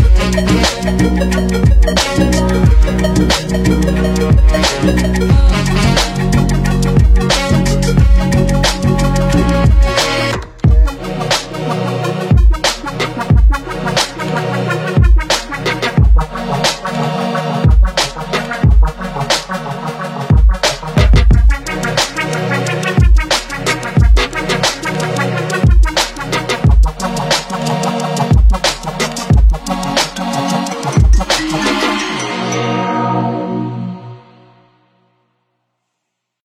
Yeah.